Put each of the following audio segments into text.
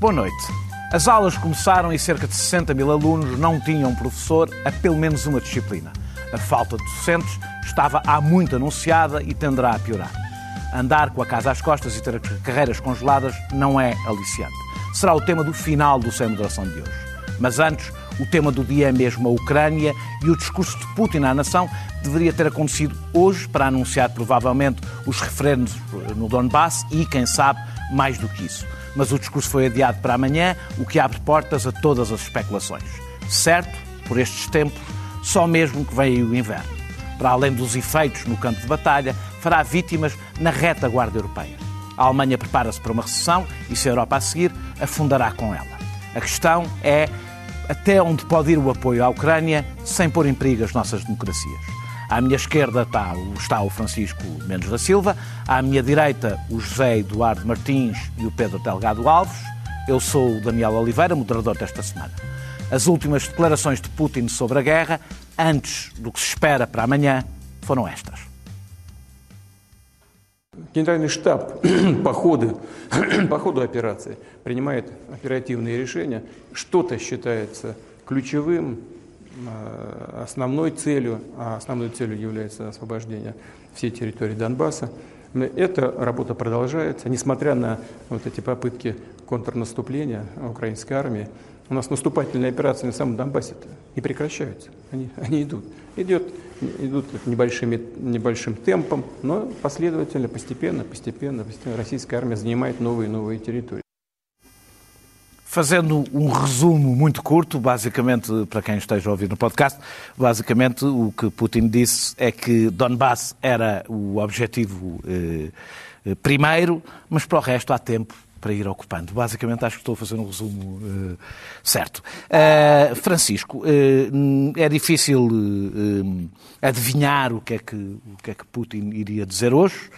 Boa noite. As aulas começaram e cerca de 60 mil alunos não tinham professor a pelo menos uma disciplina. A falta de docentes estava há muito anunciada e tenderá a piorar. Andar com a casa às costas e ter carreiras congeladas não é aliciante. Será o tema do final do Sem Moderação de hoje. Mas antes, o tema do dia é mesmo a Ucrânia e o discurso de Putin à nação deveria ter acontecido hoje para anunciar provavelmente os referendos no Donbass e, quem sabe, mais do que isso mas o discurso foi adiado para amanhã, o que abre portas a todas as especulações. Certo, por estes tempos, só mesmo que vem o inverno. Para além dos efeitos no campo de batalha, fará vítimas na retaguarda europeia. A Alemanha prepara-se para uma recessão e, se a Europa a seguir, afundará com ela. A questão é até onde pode ir o apoio à Ucrânia sem pôr em perigo as nossas democracias. À minha esquerda está, está o Francisco Mendes da Silva, à minha direita o José Eduardo Martins e o Pedro Delgado Alves. Eu sou o Daniel Oliveira, moderador desta semana. As últimas declarações de Putin sobre a guerra, antes do que se espera para amanhã, foram estas. Генеральный штаб по ходу, по ходу операции принимает оперативные решения. Что-то считается ключевым, Э, основной целью, а основной целью является освобождение всей территории Донбасса. Эта работа продолжается, несмотря на вот эти попытки контрнаступления украинской армии. У нас наступательные операции на самом Донбассе не прекращаются, они, они идут. Идет, идут небольшими, небольшим темпом, но последовательно, постепенно, постепенно, постепенно российская армия занимает новые и новые территории. Fazendo um resumo muito curto, basicamente, para quem esteja a ouvir no podcast, basicamente o que Putin disse é que Donbass era o objetivo eh, primeiro, mas para o resto há tempo para ir ocupando. Basicamente, acho que estou a fazer um resumo uh, certo. Uh, Francisco, uh, é difícil adivinhar o que, é que, o que é que Putin iria dizer hoje,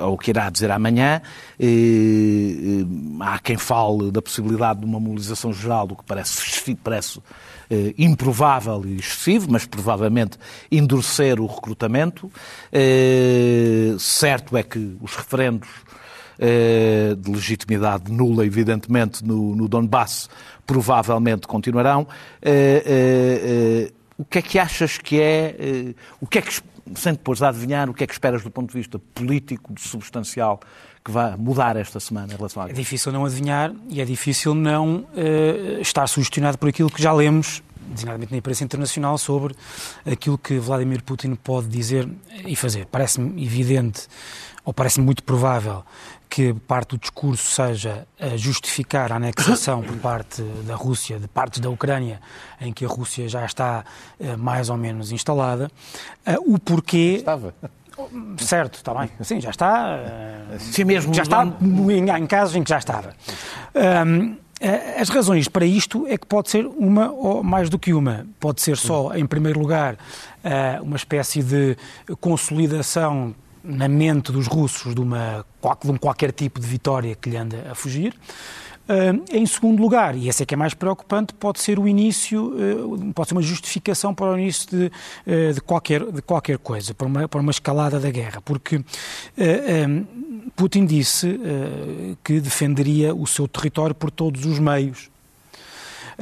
ou o que irá dizer amanhã. há quem fale da possibilidade de uma mobilização geral, do que parece, parece improvável e excessivo, mas provavelmente endurecer o recrutamento. certo é que os referendos de legitimidade nula, evidentemente, no, no Donbass, provavelmente continuarão. Eh, eh, o que é que achas que é, o que é que, sem depois adivinhar, o que é que esperas do ponto de vista político, substancial, que vai mudar esta semana em relação à É difícil não adivinhar e é difícil não uh, estar sugestionado por aquilo que já lemos, designadamente na imprensa internacional, sobre aquilo que Vladimir Putin pode dizer e fazer. Parece-me evidente, ou parece-me muito provável, que parte do discurso seja a justificar a anexação por parte da Rússia de partes da Ucrânia em que a Rússia já está uh, mais ou menos instalada. Uh, o porquê. Estava. Certo, está bem. Sim, já está. Uh, Sim, mesmo. Já está em, em casos em que já estava. Um, as razões para isto é que pode ser uma ou mais do que uma. Pode ser só, em primeiro lugar, uma espécie de consolidação na mente dos russos de, uma, de um qualquer tipo de vitória que lhe anda a fugir. Uh, em segundo lugar, e esse é que é mais preocupante, pode ser o início, uh, pode ser uma justificação para o início de, uh, de, qualquer, de qualquer coisa, para uma, para uma escalada da guerra, porque Putin disse que defenderia o seu território por todos os meios.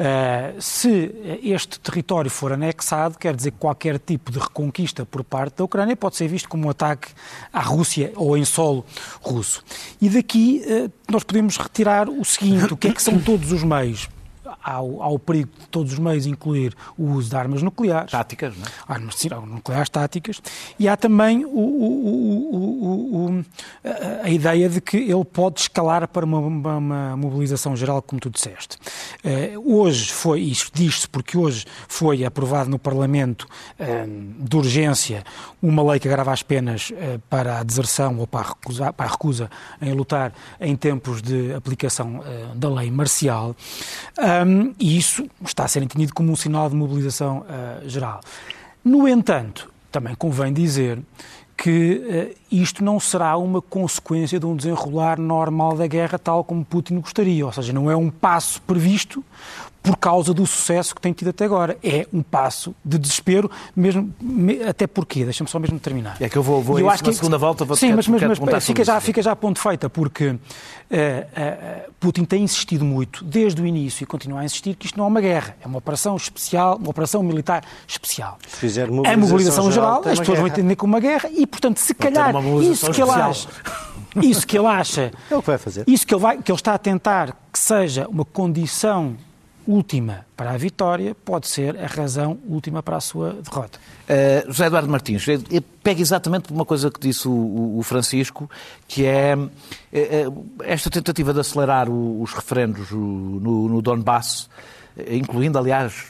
Uh, se este território for anexado, quer dizer que qualquer tipo de reconquista por parte da Ucrânia pode ser visto como um ataque à Rússia ou em solo russo. E daqui uh, nós podemos retirar o seguinte: o que é que são todos os meios? Ao, ao perigo de todos os meios incluir o uso de armas nucleares. Táticas, não é? Armas nucleares táticas. E há também o, o, o, a ideia de que ele pode escalar para uma, uma mobilização geral, como tu disseste. Uh, hoje foi, isto diz-se porque hoje foi aprovado no Parlamento uh, de urgência uma lei que agrava as penas uh, para a deserção ou para a, recusa, para a recusa em lutar em tempos de aplicação da lei marcial. Um, um, e isso está a ser entendido como um sinal de mobilização uh, geral. No entanto, também convém dizer que uh, isto não será uma consequência de um desenrolar normal da guerra, tal como Putin gostaria. Ou seja, não é um passo previsto por causa do sucesso que tem tido até agora. É um passo de desespero, mesmo até porque, deixa-me só mesmo terminar. É que eu vou, vou eu acho que, na segunda volta vou Sim, mas, mas, mas fica, já, fica já a ponto feita, porque uh, uh, Putin tem insistido muito, desde o início, e continua a insistir, que isto não é uma guerra, é uma operação especial, uma operação militar especial. Se fizer mobilização, a mobilização geral, as pessoas vão entender como uma guerra, e, portanto, se calhar, isso que ele acha... Isso que ele acha. É o que vai fazer. Isso que ele, vai, que ele está a tentar que seja uma condição última para a vitória pode ser a razão última para a sua derrota. Uh, José Eduardo Martins, pega exatamente uma coisa que disse o, o Francisco, que é uh, esta tentativa de acelerar o, os referendos no, no Donbass, incluindo, aliás,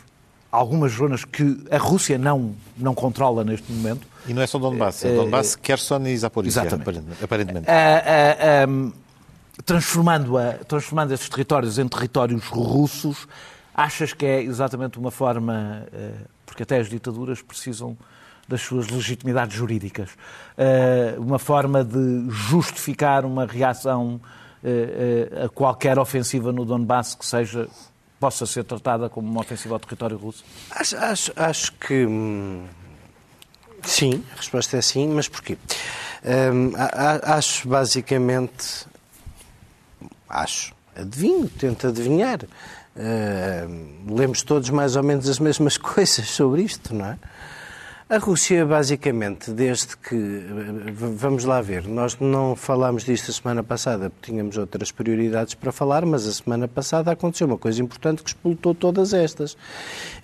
algumas zonas que a Rússia não, não controla neste momento. E não é só Donbass, é Donbass, uh, Kherson e Zaporizhia, aparentemente. Um, transformando, a, transformando esses territórios em territórios russos, achas que é exatamente uma forma, eh, porque até as ditaduras precisam das suas legitimidades jurídicas, eh, uma forma de justificar uma reação eh, a qualquer ofensiva no Donbass que seja possa ser tratada como uma ofensiva ao território russo? Acho, acho, acho que hum, sim, a resposta é sim, mas porquê? Hum, acho basicamente acho, adivinho, tento adivinhar. Uh, lemos todos mais ou menos as mesmas coisas sobre isto, não é? A Rússia, basicamente, desde que. Vamos lá ver, nós não falámos disto a semana passada porque tínhamos outras prioridades para falar, mas a semana passada aconteceu uma coisa importante que explotou todas estas.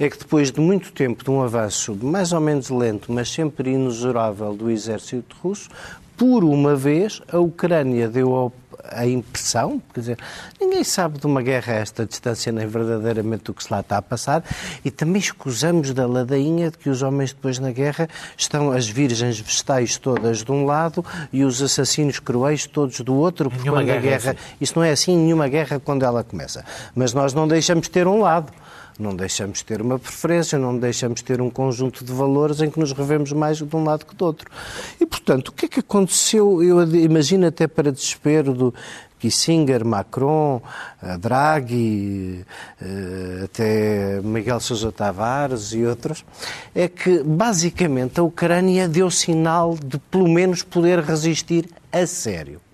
É que depois de muito tempo de um avanço mais ou menos lento, mas sempre inexorável do exército russo, por uma vez a Ucrânia deu a impressão, quer dizer, ninguém sabe de uma guerra a esta distância nem verdadeiramente o que se lá está a passar e também escusamos da ladainha de que os homens depois na guerra estão as virgens vestais todas de um lado e os assassinos cruéis todos do outro, porque quando guerra a guerra... É assim. Isso não é assim nenhuma guerra quando ela começa. Mas nós não deixamos ter um lado. Não deixamos ter uma preferência, não deixamos ter um conjunto de valores em que nos revemos mais de um lado que do outro. E, portanto, o que é que aconteceu? Eu imagino até para desespero do Kissinger, Macron, eh, Draghi, eh, até Miguel Sousa Tavares e outros, é que basicamente a Ucrânia deu sinal de pelo menos poder resistir a sério.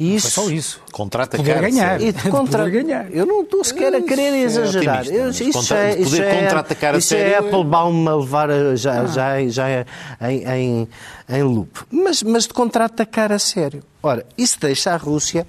E isso, só isso. Contrata poder ganhar. E contra... poder ganhar. Eu não estou sequer a querer é exagerar. É eu, isso contra... é, isso é, contra-atacar isso é Applebaum a levar já, ah. já, já é em, em, em loop. Mas, mas de contra-atacar a sério. Ora, isso deixa a Rússia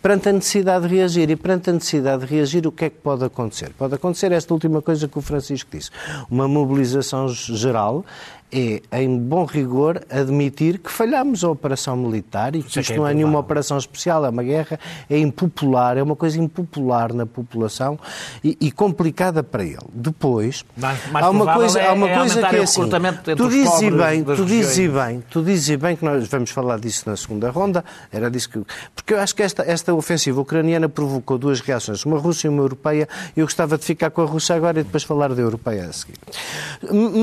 perante a necessidade de reagir. E perante a necessidade de reagir, o que é que pode acontecer? Pode acontecer esta última coisa que o Francisco disse. Uma mobilização geral é, em bom rigor, admitir que falhamos a operação militar e que isto é não é nenhuma operação especial, é uma guerra, é impopular, é uma coisa impopular na população e, e complicada para ele. Depois, mais, mais há uma coisa, é, há uma é coisa que é assim, tu dizes bem, tu dizes bem, tu dizes bem que nós vamos falar disso na segunda ronda, era disso que porque eu acho que esta, esta ofensiva ucraniana provocou duas reações, uma russa e uma europeia, e eu gostava de ficar com a Rússia agora e depois falar da europeia a seguir.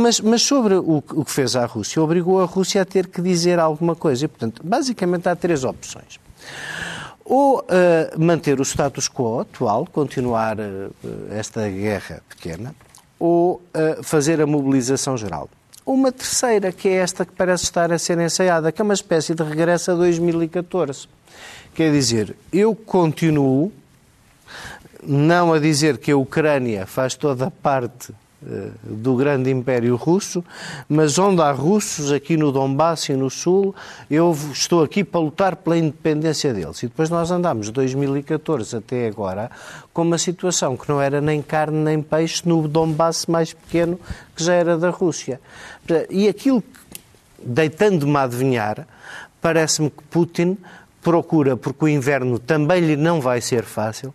Mas, mas sobre o o que fez à Rússia obrigou a Rússia a ter que dizer alguma coisa. E, portanto, basicamente há três opções. Ou uh, manter o status quo atual, continuar uh, esta guerra pequena, ou uh, fazer a mobilização geral. Uma terceira, que é esta que parece estar a ser ensaiada, que é uma espécie de regresso a 2014. Quer dizer, eu continuo não a dizer que a Ucrânia faz toda parte eh, do grande Império Russo, mas onde há russos aqui no Donbass e no Sul, eu estou aqui para lutar pela independência deles. E depois nós andamos de 2014 até agora com uma situação que não era nem carne nem peixe no Donbass mais pequeno, que já era da Rússia. E aquilo, deitando-me a adivinhar, parece-me que Putin procura, porque o inverno também lhe não vai ser fácil,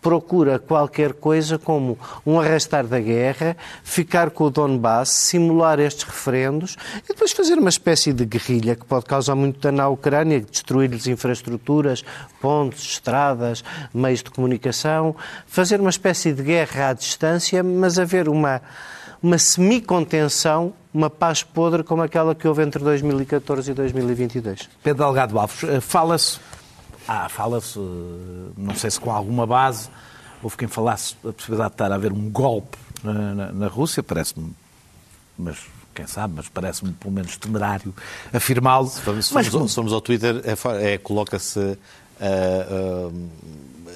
procura qualquer coisa como um arrastar da guerra, ficar com o Donbass, simular estes referendos e depois fazer uma espécie de guerrilha que pode causar muito dano à Ucrânia, destruir-lhes infraestruturas, pontes, estradas, meios de comunicação, fazer uma espécie de guerra à distância, mas haver uma, uma semi-contenção uma paz podre como aquela que houve entre 2014 e 2022. Pedro Delgado Alves, eh, fala-se, ah, fala-se, não sei se com alguma base, houve quem falasse a possibilidade de estar a haver um golpe na, na, na Rússia, parece-me, mas quem sabe, mas parece-me pelo menos temerário afirmá-lo. Se, mas, se formos ao Twitter, é, é, coloca-se uh, uh,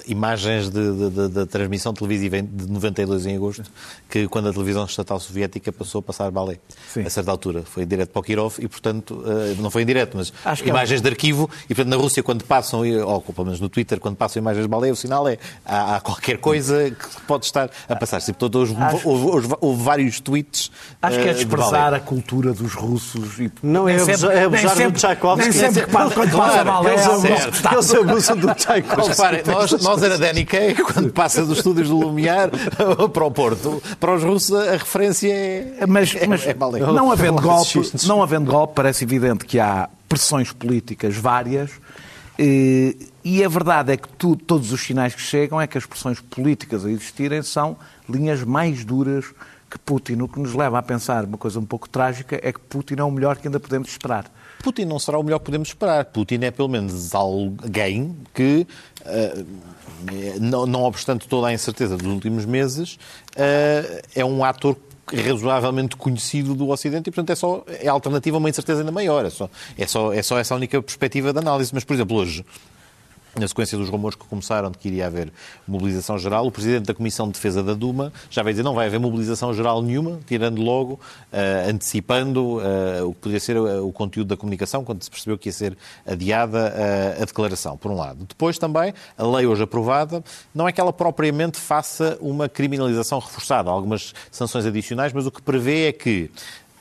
imagens da transmissão televisiva de 92 em agosto, que quando a televisão estatal soviética passou a passar balé, Sim. a certa altura. Foi em direto para o Kirov e, portanto, eh, não foi em direto, mas Acho imagens é... de arquivo. E, portanto, na Rússia, quando passam, ou pelo menos no Twitter, quando passam imagens de balé, o sinal é há, há qualquer coisa que pode estar a passar-se. E, portanto, houve, Acho... houve, houve, houve, vários tweets. Acho que é desprezar de a cultura dos russos. E... Não é abusar, é abusar do Tchaikovsky. Nem sempre que passa balé, eles abusam do Tchaikovsky. Nós, nós era Danny Kaye, quando passa dos estúdios do Lumiar para o Porto. Para os russos a referência é. Mas, é- mas é, é não, havendo golpe, não havendo golpe, parece evidente que há pressões políticas várias. E, e a verdade é que tu, todos os sinais que chegam é que as pressões políticas a existirem são linhas mais duras que Putin. O que nos leva a pensar uma coisa um pouco trágica é que Putin é o melhor que ainda podemos esperar. Putin não será o melhor que podemos esperar. Putin é pelo menos alguém que, não, não, obstante toda a incerteza dos últimos meses, uh, é um ator razoavelmente conhecido do Ocidente e, portanto, é, só, é alternativa a uma incerteza ainda maior. É só, é, só, é só essa única perspectiva de análise. Mas, por exemplo, hoje, na sequência dos rumores que começaram de que iria haver mobilização geral, o Presidente da Comissão de Defesa da Duma já vai dizer não vai haver mobilização geral nenhuma, tirando logo, uh, antecipando uh, o que poderia ser o, o conteúdo da comunicação, quando se percebeu que ia ser adiada uh, a declaração, por um lado. Depois também, a lei hoje aprovada, não é que ela propriamente faça uma criminalização reforçada, algumas sanções adicionais, mas o que prevê é que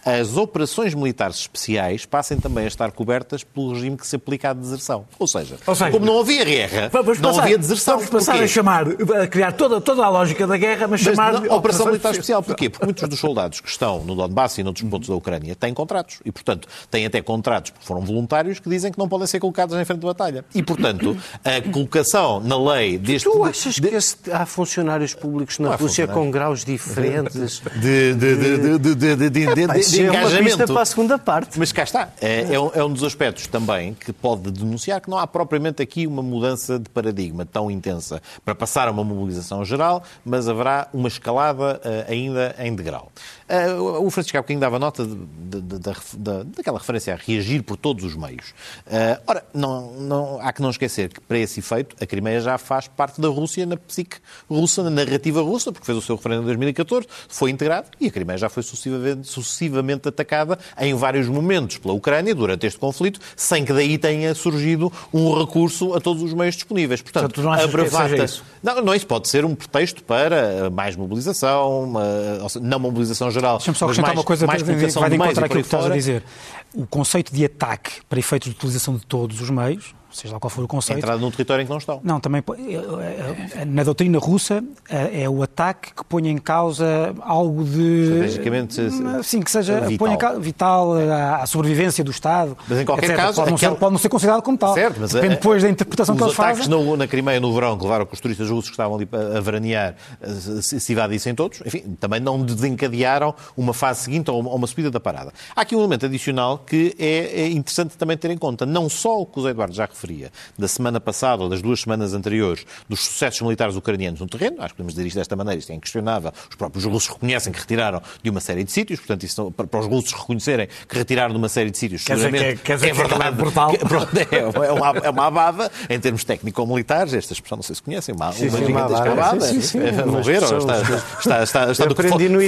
as operações militares especiais passem também a estar cobertas pelo regime que se aplica à deserção. Ou seja, Ou seja como não havia guerra, vamos não havia deserção. Vamos passar Porquê? a chamar, a criar toda, toda a lógica da guerra, mas, mas chamar... Não, operação militar especial. Porquê? Porque muitos dos soldados que estão no Donbass e noutros pontos da Ucrânia têm contratos. E, portanto, têm até contratos, porque foram voluntários, que dizem que não podem ser colocados em frente de batalha. E, portanto, a colocação na lei deste... Tu achas que esse... há funcionários públicos na Rússia com graus diferentes? De, de, de, de, de, de, de, de engajamento. para a segunda parte. Mas cá está. É, é, um, é um dos aspectos também que pode denunciar que não há propriamente aqui uma mudança de paradigma tão intensa para passar a uma mobilização geral, mas haverá uma escalada uh, ainda em degrau. Uh, o Francisco há bocadinho dava nota de, de, de, daquela referência a reagir por todos os meios. Uh, ora, não, não, há que não esquecer que, para esse efeito, a Crimeia já faz parte da Rússia na psique russa, na narrativa russa, porque fez o seu referendo em 2014, foi integrado e a Crimeia já foi sucessivamente, sucessivamente atacada em vários momentos pela Ucrânia durante este conflito, sem que daí tenha surgido um recurso a todos os meios disponíveis. Portanto, Portanto não a bravata... isso? Não, não, isso pode ser um pretexto para mais mobilização, uma, não mobilização geral. Deixa-me só acrescentar uma coisa mais vai de encontrar aquilo que estás a dizer. O conceito de ataque para efeitos de utilização de todos os meios seja lá qual for o conceito. Entrada num território em que não estão. Não, também eh, eh, na doutrina russa eh, é o ataque que põe em causa algo de. Estrategicamente. Hum, sim, que seja vital, põe causa, vital à sobrevivência do Estado. Mas em qualquer etc. caso. Pode não, aquele... ser, pode não, ser, considerado como tal. Certo, mas Depende depois da interpretação que eles fazem. Os ataques na Crimeia no verão que levaram que os turistas russos que estavam ali a veranear se evadissem todos, enfim, também não desencadearam uma fase seguinte ou uma subida da parada. Há aqui um elemento adicional que é, é interessante também ter em conta. Não só o que o Eduardo já referia, da semana passada ou das duas semanas anteriores dos sucessos militares ucranianos no terreno, acho que podemos dizer isto desta maneira, isto é inquestionável, os próprios russos reconhecem que retiraram de uma série de sítios, portanto, isso, para os russos reconhecerem que retiraram de uma série de sítios, quer seguramente dizer, quer, quer é verdade. É brutal. Que, é, é, uma, é uma abada, em termos técnico-militares, esta expressão não sei se conhecem, uma, sim, uma sim, gigantesca uma abada. Sim, sim, Vão ver, está, está, está, está do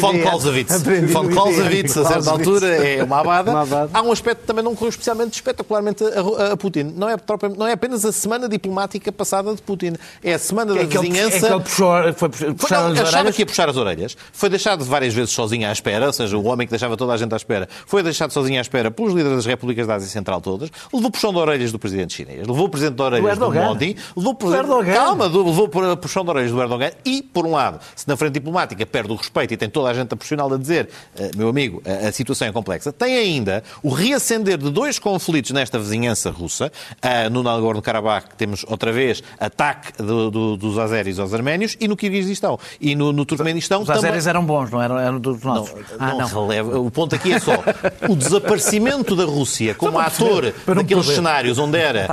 von Clausewitz. Von Clausewitz, a certa altura, é uma abada. Há um aspecto que também não correu especialmente espetacularmente a, a Putin. Não é, não é apenas a semana diplomática passada de Putin. É a semana que da é vizinhança. Ele, é que ele puxou, foi puxar as achava orelhas? que ia puxar as orelhas. Foi deixado várias vezes sozinho à espera, ou seja, o homem que deixava toda a gente à espera, foi deixado sozinho à espera pelos líderes das repúblicas da Ásia Central todas. Levou puxão de orelhas do presidente chinês, levou o presidente de orelhas do, do Modi, levou por... calma, levou puxão de orelhas do Erdogan e, por um lado, se na frente diplomática perde o respeito e tem toda a gente a pressioná-lo a dizer, uh, meu amigo, a, a, situação é complexa, tem ainda o reacender de dois conflitos nesta vizinhança russa, no Nagorno-Karabakh temos outra vez ataque do, do, dos azeris aos arménios e no Kirguistão. E no, no Turkmenistão Os azeris eram bons, não eram, eram dos não, nossos? ah, não, releva. O ponto aqui é só o desaparecimento da Rússia como ator naqueles cenários onde era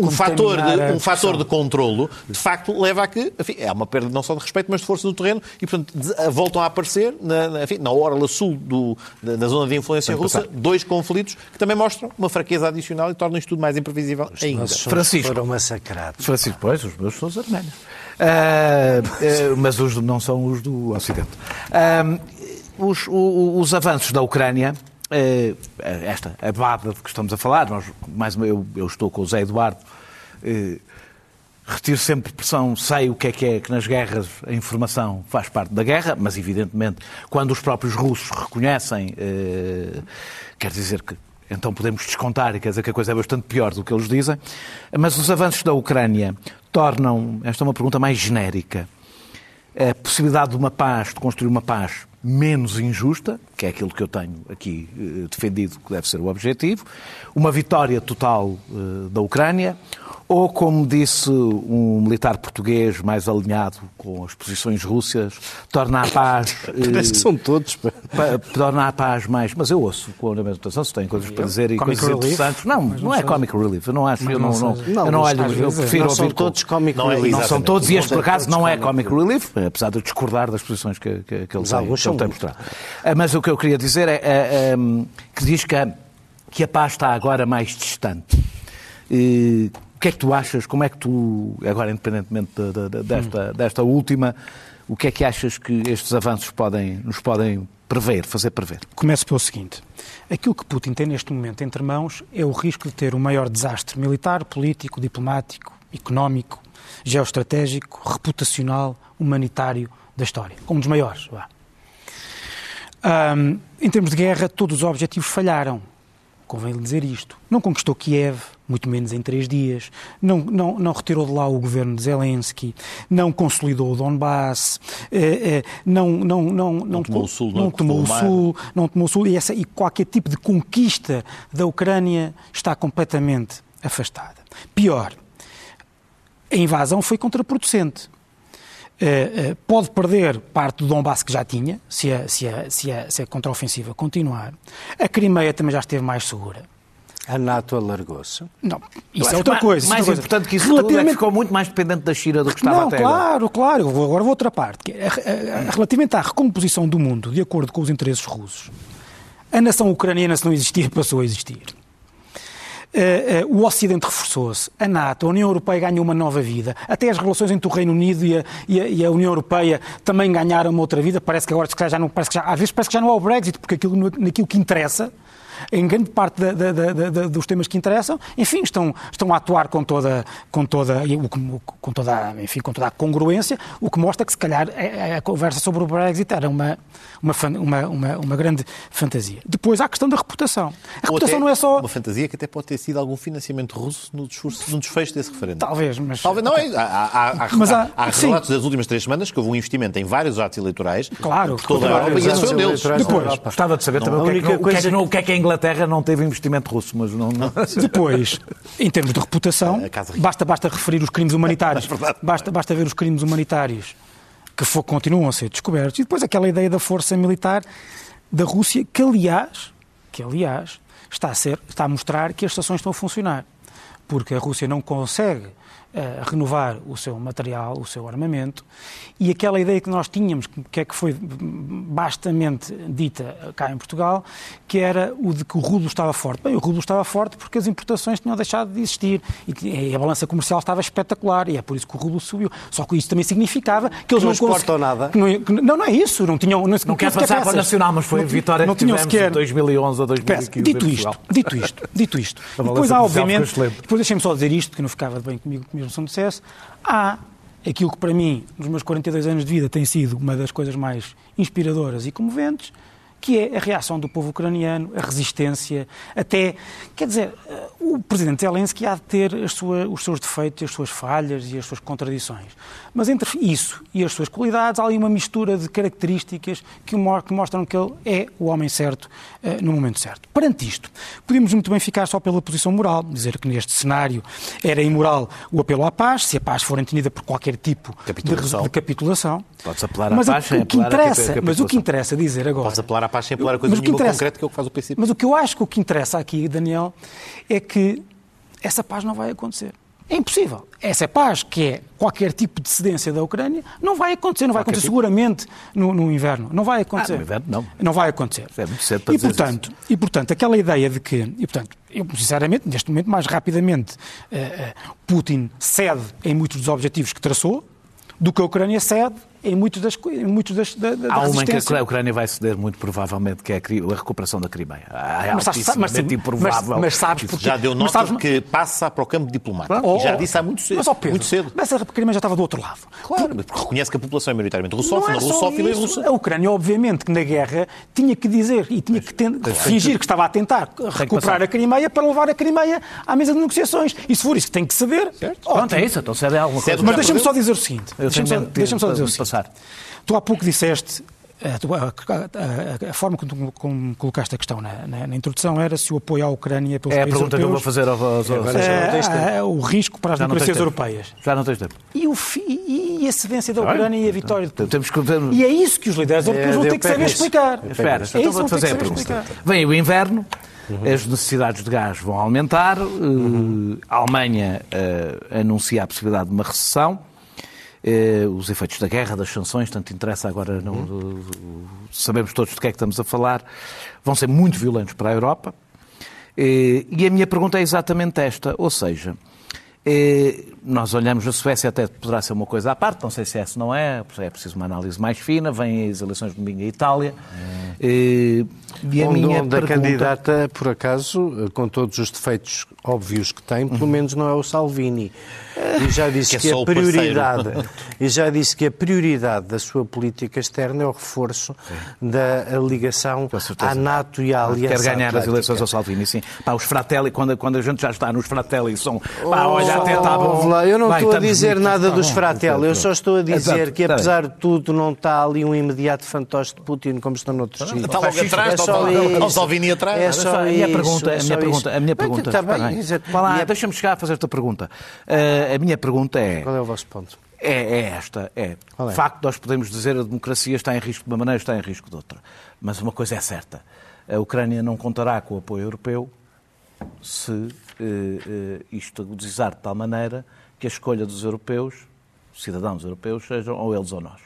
um, um fator, de, um fator de controlo, de facto leva a que enfim, é uma perda não só de respeito, mas de força do terreno e, portanto, de- voltam a aparecer na, na, enfim, na orla sul do, da, da zona de influência russa dois conflitos que também mostram uma fraqueza adicional e tornam isto tudo mais imprevisível ainda. Francisco. foram massacrados. Francisco, pois, os meus são os arménios. Ah, eh, mas os não são os do Ocidente. Ah, os, o- os avanços da Ucrânia, eh, esta abada de que estamos a falar, nós, mais uma, eu, eu estou com o Zé Eduardo, eh, retiro sempre pressão, sei o que é que é que nas guerras a informação faz parte da guerra, mas evidentemente quando os próprios russos reconhecem, quer dizer que então podemos descontar, quer dizer que a coisa é bastante pior do que eles dizem, mas os avanços da Ucrânia tornam, esta é uma pergunta mais genérica, a possibilidade de uma paz, de construir uma paz menos injusta, que é aquilo que eu tenho aqui eh, defendido que deve ser o objetivo, uma vitória total eh, da Ucrânia, ou, como disse um militar português mais alinhado com as posições russas, torna a paz. eh, Parece que são todos. pa- torna a paz mais. Mas eu ouço com a mesma atenção, se têm coisas para dizer e Comic coisas relief? interessantes. Não, não, não é comic relief, eu não acho. Eu não não, não, eu não Não, olho, eu vezes prefiro Não ouvir são todos comic Não é relief. não são todos, e este por acaso não é comic relief, apesar de eu discordar das posições que, que, que ele Mas tem, que ele tem mostrado. Ah, Mas o que eu queria dizer é, é, é, que diz que a, que a paz está agora mais distante. E, que é que tu achas? Como é que tu, agora independentemente da- da- desta, desta última, o que é que achas que estes avanços podem, nos podem prever, fazer prever? Começo pelo seguinte. Aquilo que Putin tem neste momento entre mãos é o risco de ter o maior desastre militar, político, diplomático, económico, geoestratégico, reputacional, humanitário da história. Um dos maiores. vá. Ahm, em termos de guerra, todos os objetivos falharam. Convém dizer isto. Não conquistou Kiev, muito menos em três dias. Não, não, não retirou de lá o governo de Zelensky. Não consolidou o Donbass. eh, eh, não, não, não, não, tomou o sul, não não tomou o sul, não tomou o sul. E, essa, e qualquer tipo de conquista da Ucrânia está completamente afastada. Pior, a invasão foi contraproducente. Eh, eh, pode perder parte do Donbass que já tinha, se a, se a, se a, se a contraofensiva continuar. A Crimeia também já esteve mais segura. A NATO alargou-se. Não, isso é outra coisa. Mais é outra importante coisa. que isso tudo é que Relativamente- ficou muito mais dependente da China do que estava não, até agora. claro, claro. Eu vou- Agora vou a outra parte. é, a- Relativamente à recomposição do mundo, de acordo com os interesses russos, a nação ucraniana, se não existia, passou a existir. Eh, eh, o Ocidente reforçou-se, a NATO, a União Europeia ganhou uma nova vida, até as relações entre o Reino Unido e a, e a- e a União Europeia também ganharam uma outra vida. Parece que agora já não, parece que já, às vezes parece que já não há o Brexit, porque aquilo, naquilo que interessa, em grande parte da- da- da- da- da- dos temas que interessam, enfim, estão, estão a atuar com toda, com toda, com toda, a- enfim, com toda a congruência, o que mostra que se calhar a, a conversa sobre o Brexit era uma, uma, uma, uma, uma grande fantasia. Depois há a questão da reputação. A Ou reputação não é só. Uma fantasia que até pode ter sido algum financiamento russo no, discurso, no desfecho desse referendo. Talvez, mas. Talvez não é. Há, há, há, Mas há- há, relatos das últimas três semanas que houve um investimento em vários atos eleitorais Claro, por toda a Europa e esse foi um deles. Depois. Gostava de saber também a o que, é que, única não- o que é que coisa não- o que é que a Inglaterra não teve investimento russo, mas não. não- Depois, em termos de reputação, basta, basta referir os crimes humanitários. É basta, basta ver os crimes humanitários que fo- continuam a ser descobertos. E depois aquela ideia da força militar da Rússia, que aliás, que aliás está a, ser, está a mostrar que as estações estão a funcionar. Porque a Rússia não consegue eh, renovar o seu material, o seu armamento, e aquela ideia que nós tínhamos, que é que foi bastamente dita cá em Portugal, que era o de que o rublo estava forte. Bem, o rublo estava forte porque as importações tinham deixado de existir e que a balança comercial estava espetacular e é por isso que o rublo subiu. Só que isso também significava que eles não não, exportam nada. que não, que não, não é isso, não tinham... Não, Não quer passar para o Nacional, mas foi a vitória não que tinham tivemos sequer- de 2011 a Peço, 2015 dito isto, dito isto, dito isto. A E depois há, obviamente, depois deixem-me só dizer isto, que não ficava bem comigo que se não dissesse, há aquilo que para mim, nos meus 42 anos de vida, tem sido uma das coisas mais inspiradoras e comoventes, que é a reação do povo ucraniano, a resistência, até, quer dizer, o presidente Zelensky há de ter sua, os seus defeitos, as suas falhas e as suas contradições. Mas entre isso e as suas qualidades, há ali uma mistura de características que mostram que ele é o homem certo uh, no momento certo. Perante isto, podemos muito bem ficar só pela posição moral, dizer que neste cenário era imoral o apelo à paz, se a paz for entendida por qualquer tipo capitulação. De, de capitulação. Podes apelar à mas paz o, o que interessa, Mas o que interessa dizer agora... Podes apelar à paz sem apelar a coisa nenhuma concreta que é o que faz o princípio. Mas o que eu acho que o que interessa aqui, Daniel, é que essa paz não vai acontecer. É impossível. Essa paz, que é qualquer tipo de cedência da Ucrânia, não vai acontecer. Não vai acontecer tipo? seguramente no, no, inverno. Não vai acontecer. Ah, no inverno não. Não vai acontecer. É muito cedo para e, portanto, isso. e, portanto, aquela ideia de que... E, portanto, eu, sinceramente, neste momento, mais rapidamente, uh, uh, Putin cede em muitos dos objetivos que traçou do que a Ucrânia cede em muitos das em muitos das, da, da Há uma em que a Ucrânia vai ceder muito provavelmente, que é a recuperação da Crimeia. É mas, mas, mas, improvável. Mas, sabes porque... Já deu nota sabes... que passa para o campo diplomático. Oh, já disse há muito cedo. Mas, oh Pedro, muito cedo. Mas a Crimeia já estava do outro lado. Claro, porque reconhece que a população é maioritariamente russófila, é russófila e russa. A Ucrânia, obviamente, que na guerra tinha que dizer e tinha que fingir que estava a tentar recuperar a Crimeia para levar a Crimeia à mesa de negociações. E se for isso, tem que ceder. Pronto, é isso. Então cede alguma coisa. Mas deixa-me só dizer o seguinte. Deixa-me só dizer o seguinte. Tu há pouco disseste a, a, a, forma como, como colocaste a questão na, na, na, introdução era se o apoio à Ucrânia pelos é países europeus... É a pergunta que eu vou fazer aos... aos, é, o risco para as já democracias europeias. Já não tens tempo. E, o, e, e a cedência da Ucrânia e a vitória de Putin. Que... E é isso que os líderes europeus vão ter que saber explicar. Espera, então vou-te fazer a pergunta. Vem o inverno, Uhum. As necessidades de gás vão aumentar. Uhum. A Alemanha uh, anuncia a possibilidade de uma recessão. Eh, os efeitos da guerra, das sanções, tanto interessa agora, não, uhum. sabemos todos de que é que estamos a falar, vão ser muito violentos para a Europa. Eh, e a minha pergunta é exatamente esta, ou seja, eh, nós olhamos a Suécia, até poderá ser uma coisa à parte, não sei se é, se não é, é preciso uma análise mais fina, vêm as eleições de domingo em Itália. E a onde, minha onde pergunta... a candidata, por acaso, com todos os defeitos óbvios que tem, pelo uhum. menos não é o Salvini. E já disse que, é que a prioridade e já disse que a prioridade da sua política externa é o reforço sim. da ligação à NATO e à Aliança Quer ganhar Atlântica. as eleições ao Salvini, sim. Pá, os Fratelli, quando, quando a gente já está nos Fratelli, são... Pá, olha, até está bom. Eu não Bem, estou a dizer nada dos Fratelli, eu só estou a dizer Exato. que, apesar de tudo, não está ali um imediato fantoche de Putin, como estão noutros sítios. Está logo atrás, está o Salvini atrás. É só a minha pergunta, a minha pergunta, a minha pergunta. Deixa-me chegar a fazer esta pergunta. A minha pergunta é... Qual é o vosso ponto? É, é esta, é. é. De facto, nós podemos dizer que a democracia está em risco de uma maneira, está em risco de outra. Mas uma coisa é certa, a Ucrânia não contará com o apoio europeu se uh, uh, isto agudizar de tal maneira que a escolha dos europeus, cidadãos europeus, sejam ou eles ou nós.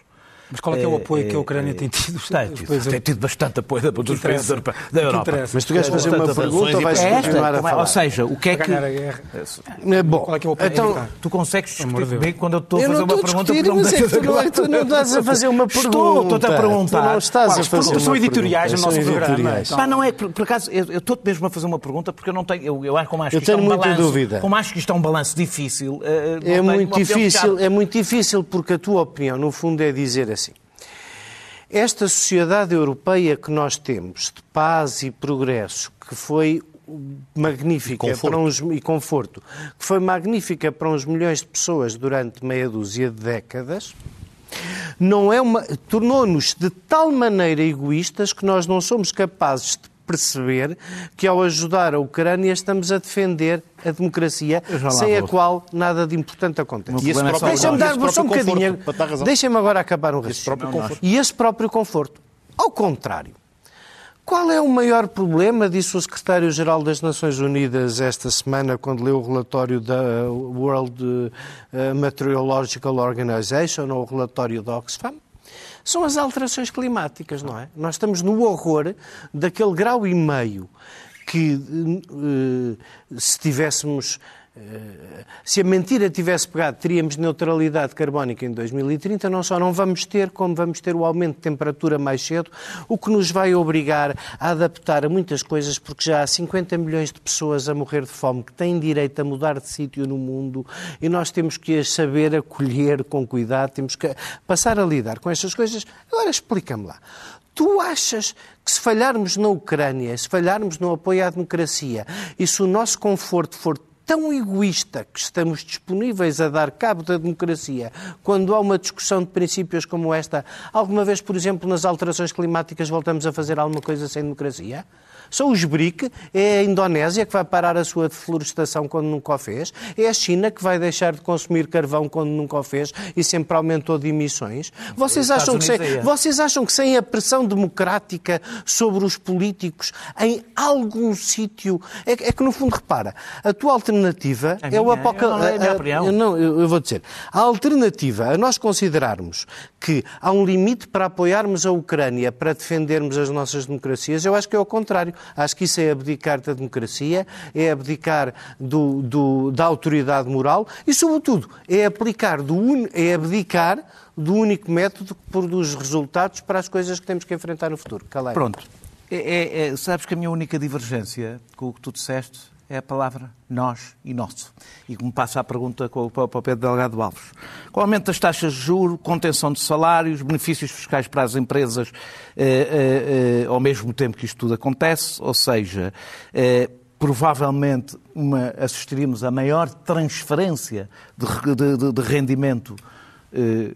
Mas qual é, que é o apoio é, que a Ucrânia é, tem tido? Tem tido, tem tido bastante apoio dos países da Europa. Mas tu queres fazer uma pergunta ou vais continuar a falar? Ou seja, o que é que... É, bom, qual é que é o então, tu consegues discutir comigo quando eu estou a fazer uma pergunta porque não tens tu, não, tu não estás a fazer uma pergunta. Estou, estou-te a perguntar. Tu não estás a fazer uma São editoriais no nosso programa. Pá, não é, por acaso, eu estou-te mesmo a fazer uma pergunta porque eu não tenho... Eu, eu acho como acho que isto é um balanço... Como acho que isto é um balanço difícil... É muito difícil, é muito difícil porque a tua opinião, no fundo, é dizer assim esta sociedade europeia que nós temos, de paz e progresso, que foi magnífica e conforto. para uns e conforto, que foi magnífica para uns milhões de pessoas durante meia dúzia de décadas, não é uma tornou-nos de tal maneira egoístas que nós não somos capazes de perceber que ao ajudar a Ucrânia estamos a defender a democracia, sem a qual nada de importante acontece. Deixa-me dar só um bocadinho. Deixa-me agora acabar um raciocínio. E esse próprio conforto. Ao contrário. Qual é o maior problema, disse o secretário-geral das Nações Unidas esta semana, quando leu o relatório da World eh, Meteorological Organization, ou o relatório da Oxfam? São as alterações climáticas, não é? Nós estamos no horror daquele grau e meio que, eh, se tivéssemos se a mentira tivesse pegado, teríamos neutralidade carbónica em 2030, não só não vamos ter, como vamos ter o aumento de temperatura mais cedo, o que nos vai obrigar a adaptar a muitas coisas, porque já há 50 milhões de pessoas a morrer de fome que têm direito a mudar de sítio no mundo e nós temos que as saber acolher com cuidado, temos que passar a lidar com estas coisas. Agora explica-me lá. Tu achas que se falharmos na Ucrânia, se falharmos no apoio à democracia e se o nosso conforto for tão egoísta que estamos disponíveis a dar cabo da democracia quando há uma discussão de princípios como esta, alguma vez, por exemplo, nas alterações climáticas voltamos a fazer alguma coisa sem democracia? São os BRIC, é a Indonésia que vai parar a sua deflorestação quando nunca o fez, é a China que vai deixar de consumir carvão quando nunca o fez e sempre aumentou de emissões. Vocês acham, que sem, vocês acham que sem a pressão democrática sobre os políticos em algum sítio. É, é, que, no fundo, repara, a tua alternativa a é o apocalipse. Não, não, eu, eu vou dizer. A alternativa a nós considerarmos que há um limite para apoiarmos a Ucrânia, para defendermos as nossas democracias, eu acho que é o contrário. Acho que isso é abdicar da democracia, é abdicar do, do, da autoridade moral e, sobretudo, é aplicar do é abdicar do único método que produz resultados para as coisas que temos que enfrentar no futuro. Calei. Pronto. É, é, é, sabes que a minha única divergência com o que tu disseste é a palavra nós e nosso. E como passa a pergunta para o Pedro Delgado Alves. Com o aumento das taxas de juros, contenção de salários, benefícios fiscais para as empresas eh, eh, eh, ao mesmo tempo que isto tudo acontece, ou seja, eh, provavelmente uma, assistiríamos a maior transferência de, de, de rendimento eh,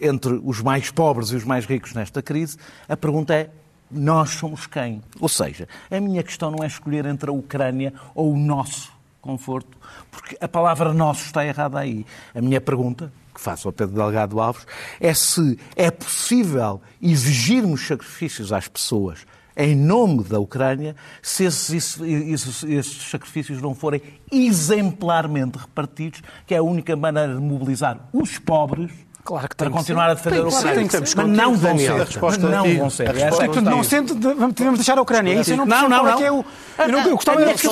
entre os mais pobres e os mais ricos nesta crise. A pergunta é nós somos quem? Ou seja, a minha questão não é escolher entre a Ucrânia ou o nosso conforto, porque a palavra nosso está errada aí. A minha pergunta, que faço ao Pedro Delgado Alves, é se é possível exigirmos sacrifícios às pessoas em nome da Ucrânia, se esses, esses, esses, sacrifícios não forem exemplarmente repartidos, que é a única maneira de mobilizar os pobres Claro que para continuar a defender a Ucrânia. Mas não vão ser. Mas não vão ser. Portanto, não sendo, devemos deixar a Ucrânia. Isso eu não não, não, não. É eu, eu gostava de que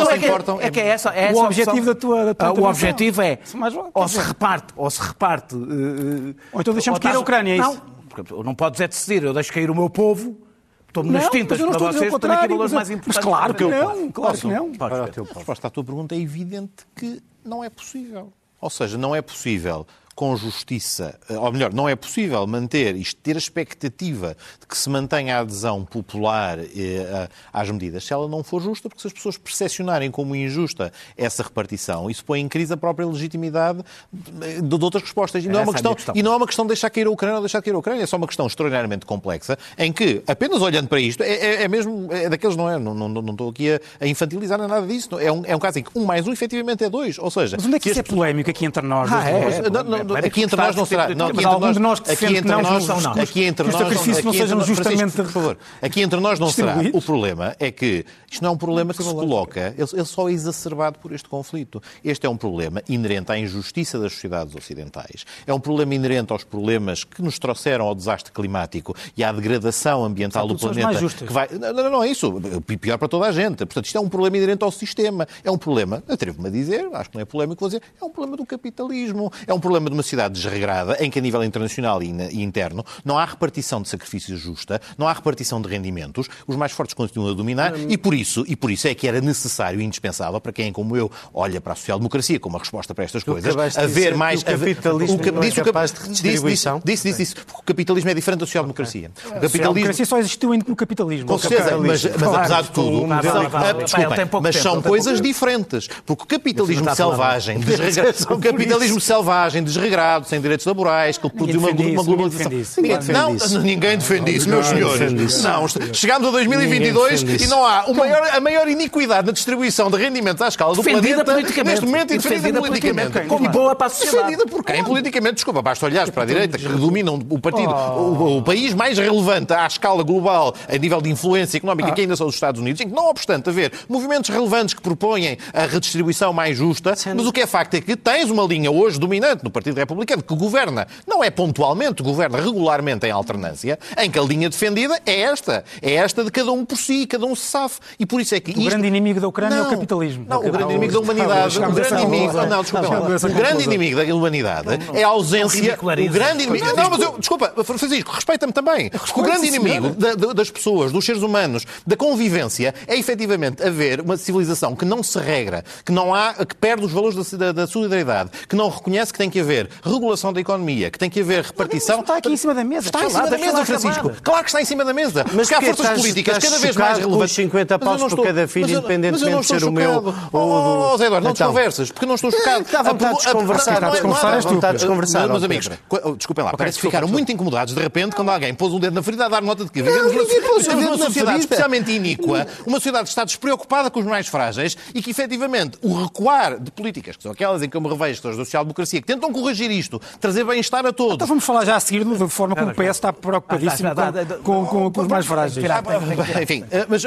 é que é essa, é o objetivo da tua, da O objetivo é ou se reparte, ou se reparte. Eh, ou então deixamos cair a Ucrânia, é isso? Não, não podes é decidir, eu deixo cair o meu povo Estou-me nas tintas para vocês, tenho aqui valores mais importantes. Mas claro que não, claro que não. A resposta à tua pergunta é evidente que não é possível. Ou seja, não é possível com justiça, eh, ou melhor, não é possível manter e ter a expectativa de que se mantenha a adesão popular eh, às medidas se ela não for justa, porque se as pessoas percepcionarem como injusta essa repartição, isso põe em crise a própria legitimidade de, de outras respostas. E não, é uma questão, questão, e não é uma questão de deixar cair a Ucrânia ou deixar cair a Ucrânia, é só uma questão extraordinariamente complexa, em que, apenas olhando para isto, é, é, é mesmo, é daqueles, não é? Não, não, não estou aqui a, a infantilizar nada disso. É um, é um caso em que um mais um efetivamente é dois. Ou seja, Mas onde é que isso é polémico aqui entre nós? Ah, é, não, não, aqui entre nós não será. Não, aqui entre nós, de nós aqui entre não nós, não, aqui entre nós, não sejam justamente por favor. Aqui entre nós não será. O problema é que isto não é um problema que se coloca, ele só é exacerbado por este conflito. Este é um problema inerente à injustiça das sociedades ocidentais. É um problema inerente aos problemas que nos trouxeram ao desastre climático e à degradação ambiental do planeta. Que vai... Não, não, não é isso. Pior para toda a gente. Portanto, isto é um problema inerente ao sistema. É um problema, atrevo-me a dizer, acho que não é polémico dizer, é um problema do capitalismo. É um problema de uma sociedade desregrada, em que a nível internacional e interno não há repartição de sacrifícios justa, não há repartição de rendimentos, os mais fortes continuam a dominar e por isso, e por isso é que era necessário e indispensável para quem como eu olha para a social-democracia como a resposta para estas coisas, haver mais... O capitalismo o, não é capaz de redistribuição. Disse, disse, disse, porque o capitalismo é diferente da social-democracia. Okay. O capitalismo... só existiu no capitalismo. Com certeza, mas, mas apesar de tudo, desculpem, mas são coisas diferentes, porque o capitalismo selvagem, o capitalismo selvagem, desregrado, sem direitos laborais, que produziu uma, uma globalização. Ninguém defende não, isso. Ninguém defende isso, meus senhores. Não, chegámos a 2022 e não há o maior, a maior iniquidade na distribuição de rendimentos à escala do defendida planeta neste momento e defendida, politicamente. Como boa para a sociedade. Defendida por quem? Politicamente, desculpa, basta olhar para a direita, que dominam o partido, o, o, país mais relevante à escala global, a nível de influência económica, que ainda são os Estados Unidos, em que, não obstante haver movimentos relevantes que propõem a redistribuição mais justa, mas o que é facto é que tens uma linha hoje dominante no Partido Republicano que governa, não é pontualmente, governa regularmente em alternância, em que a linha defendida é esta. É esta de cada um por si, cada um se safe. E por isso é que. O isto... grande inimigo da Ucrânia não, é o capitalismo. Não, o grande inimigo da humanidade. O grande inimigo. Não, desculpa. O grande inimigo da humanidade é a ausência. O grande inimigo. Não, mas eu. Desculpa, Francisco, respeita-me também. O grande inimigo das pessoas, dos seres humanos, da convivência, é efetivamente haver uma civilização que não se regra, que não há, que perde os valores da, solidariedade, que não reconhece que tem que haver haver regulação da economia, que tem que haver repartição. Está aqui em cima da mesa. Está em cima da mesa, Francisco. Claro que está em cima da mesa. Mas porque há forças políticas cada vez mais relevantes. 50 paus por cada filho, independentemente de ser o meu ou do. Zé Eduardo, não desconversas, porque não estou chocado. Está à vontade de desconversar. Está à vontade de desconversar. Meus amigos, desculpem lá, parece que ficaram muito incomodados de repente quando alguém pôs um dedo na ferida a dar nota de que vivemos uma sociedade especialmente iníqua, uma sociedade que está despreocupada com os mais frágeis e que efetivamente o recuar de políticas, que são aquelas em que eu me revejo, que são as da social-democracia, que tentam corrigir isto, trazer bem-estar a todos. Então vamos falar já a seguir da forma como o PS está preocupadíssimo com, com, com os mais frágeis. Enfim, mas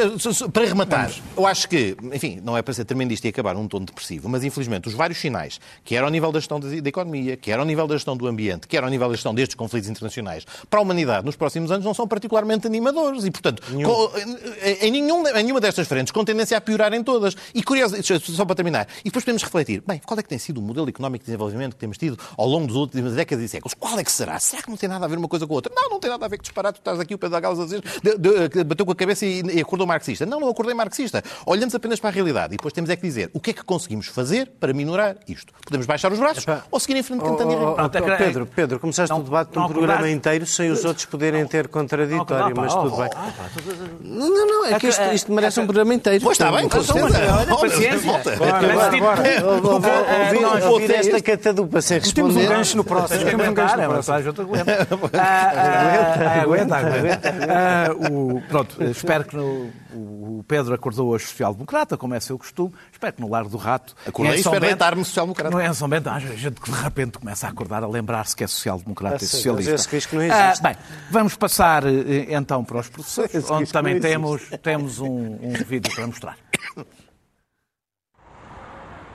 para rematar, eu acho que, enfim, não é para ser tremendista e acabar num tom depressivo, mas infelizmente os vários sinais, que era ao nível da gestão da economia, que era ao nível da gestão do ambiente, que era ao nível da gestão destes conflitos internacionais, para a humanidade nos próximos anos não são particularmente animadores. E, portanto, em, nenhum, em nenhuma destas frentes, com tendência a piorar em todas. E curioso, só para terminar, e depois podemos refletir, bem, qual é que tem sido o modelo económico de desenvolvimento que temos tido ao longo das últimas décadas e séculos? Qual é que será? Será que não tem nada a ver uma coisa com a outra? Não, não tem nada a ver com disparate. Tu estás aqui, o Pedro da a dizer, de, de, de, bateu com a cabeça e, e acordou marxista. Não, não acordei marxista. Olhamos apenas para a realidade e depois temos é que dizer o que é que conseguimos fazer para minorar isto. Podemos baixar os braços Epa. ou seguir em frente tentando oh, oh, oh, Pedro, Pedro, começaste não, o debate num programa inteiro sem os outros poderem ter contraditório, mas tudo bem. Não, não, não, é que isto, isto merece um programa inteiro. Pois está bem, com certeza. Paciência. Ouvir esta catadupa sem responder. Temos um gancho no próximo. Temos um gancho no próximo. Aguenta, aguenta. Pronto, espero que o Pedro acordou hoje social-democrata, como é seu costume. Espero que no Largo do Rato... Acordei e espero deitar-me social-democrata. Não é São Bento, há gente que de repente começa a acordar a lembrar-se que é social-democrata e socialista. Mas esse risco não existe. bem, vamos passar então para os professores, onde também temos, temos um vídeo para mostrar.